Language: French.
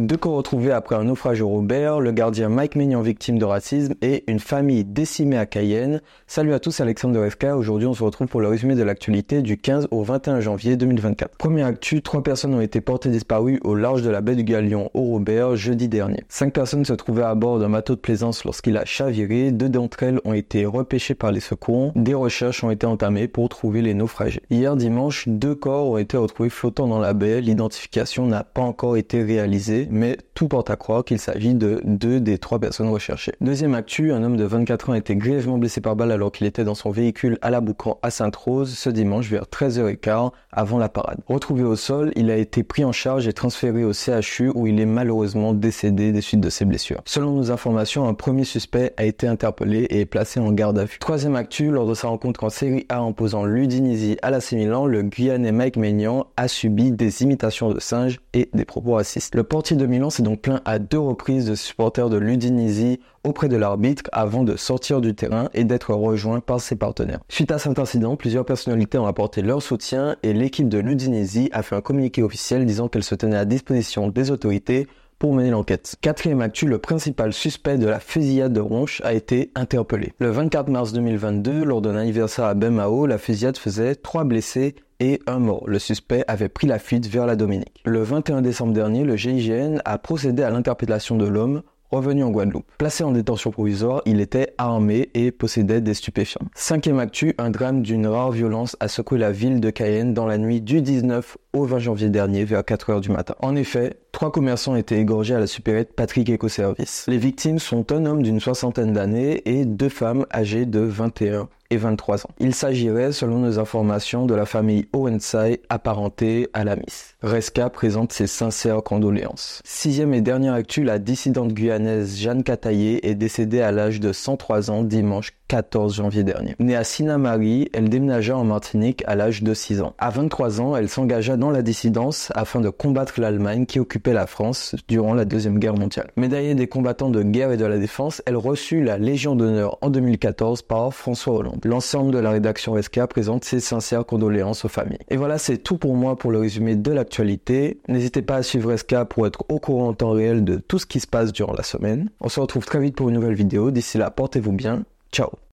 Deux corps retrouvés après un naufrage au Robert, le gardien Mike Maignan victime de racisme et une famille décimée à Cayenne. Salut à tous, Alexandre de. Aujourd'hui, on se retrouve pour le résumé de l'actualité du 15 au 21 janvier 2024. Première actu, trois personnes ont été portées disparues au large de la baie du Galion au Robert jeudi dernier. Cinq personnes se trouvaient à bord d'un bateau de plaisance lorsqu'il a chaviré. Deux d'entre elles ont été repêchées par les secours. Des recherches ont été entamées pour trouver les naufragés. Hier dimanche, deux corps ont été retrouvés flottant dans la baie. L'identification n'a pas encore été réalisée mais tout porte à croire qu'il s'agit de deux des trois personnes recherchées. Deuxième actu, un homme de 24 ans a été grièvement blessé par balle alors qu'il était dans son véhicule à la Boucan à Sainte-Rose ce dimanche vers 13h15 avant la parade. Retrouvé au sol, il a été pris en charge et transféré au CHU où il est malheureusement décédé des suites de ses blessures. Selon nos informations, un premier suspect a été interpellé et placé en garde à vue. Troisième actu, lors de sa rencontre en série A en posant l'Udinisi à la Milan, le Guyanais Mike Maignan a subi des imitations de singes et des propos racistes. De Milan s'est donc plaint à deux reprises de supporters de l'Udinese auprès de l'arbitre avant de sortir du terrain et d'être rejoint par ses partenaires. Suite à cet incident, plusieurs personnalités ont apporté leur soutien et l'équipe de l'Udinese a fait un communiqué officiel disant qu'elle se tenait à disposition des autorités pour mener l'enquête. Quatrième actu, le principal suspect de la fusillade de Ronche a été interpellé. Le 24 mars 2022, lors d'un anniversaire à Bemao, la fusillade faisait trois blessés et un mort. Le suspect avait pris la fuite vers la Dominique. Le 21 décembre dernier, le GIGN a procédé à l'interpellation de l'homme revenu en Guadeloupe. Placé en détention provisoire, il était armé et possédait des stupéfiants. Cinquième actu, un drame d'une rare violence a secoué la ville de Cayenne dans la nuit du 19 au 20 janvier dernier vers 4 heures du matin. En effet, trois commerçants étaient égorgés à la supérette Patrick Ecoservice. Les victimes sont un homme d'une soixantaine d'années et deux femmes âgées de 21 et 23 ans. Il s'agirait, selon nos informations, de la famille Owensai apparentée à la Miss. Resca présente ses sincères condoléances. Sixième et dernière actu, la dissidente guyanaise Jeanne Cataillé est décédée à l'âge de 103 ans dimanche 14 janvier dernier. Née à Sinamari, elle déménagea en Martinique à l'âge de 6 ans. À 23 ans, elle s'engagea dans la dissidence afin de combattre l'Allemagne qui occupait la France durant la Deuxième Guerre mondiale. Médaillée des combattants de guerre et de la défense, elle reçut la Légion d'honneur en 2014 par François Hollande. L'ensemble de la rédaction SK présente ses sincères condoléances aux familles. Et voilà, c'est tout pour moi pour le résumé de l'actualité. N'hésitez pas à suivre SK pour être au courant en temps réel de tout ce qui se passe durant la semaine. On se retrouve très vite pour une nouvelle vidéo. D'ici là, portez-vous bien. Ciao